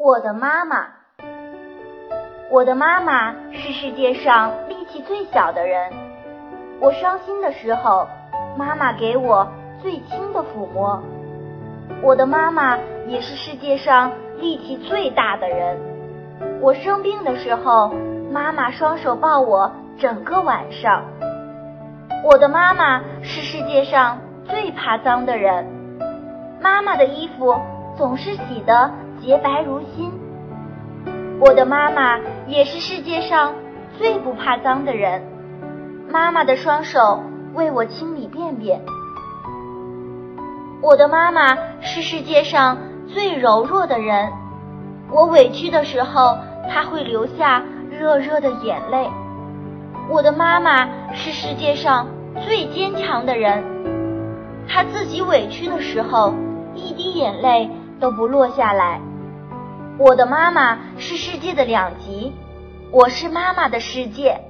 我的妈妈，我的妈妈是世界上力气最小的人。我伤心的时候，妈妈给我最轻的抚摸。我的妈妈也是世界上力气最大的人。我生病的时候，妈妈双手抱我整个晚上。我的妈妈是世界上最怕脏的人。妈妈的衣服总是洗得。洁白如新，我的妈妈也是世界上最不怕脏的人。妈妈的双手为我清理便便。我的妈妈是世界上最柔弱的人。我委屈的时候，她会流下热热的眼泪。我的妈妈是世界上最坚强的人。她自己委屈的时候，一滴眼泪都不落下来。我的妈妈是世界的两极，我是妈妈的世界。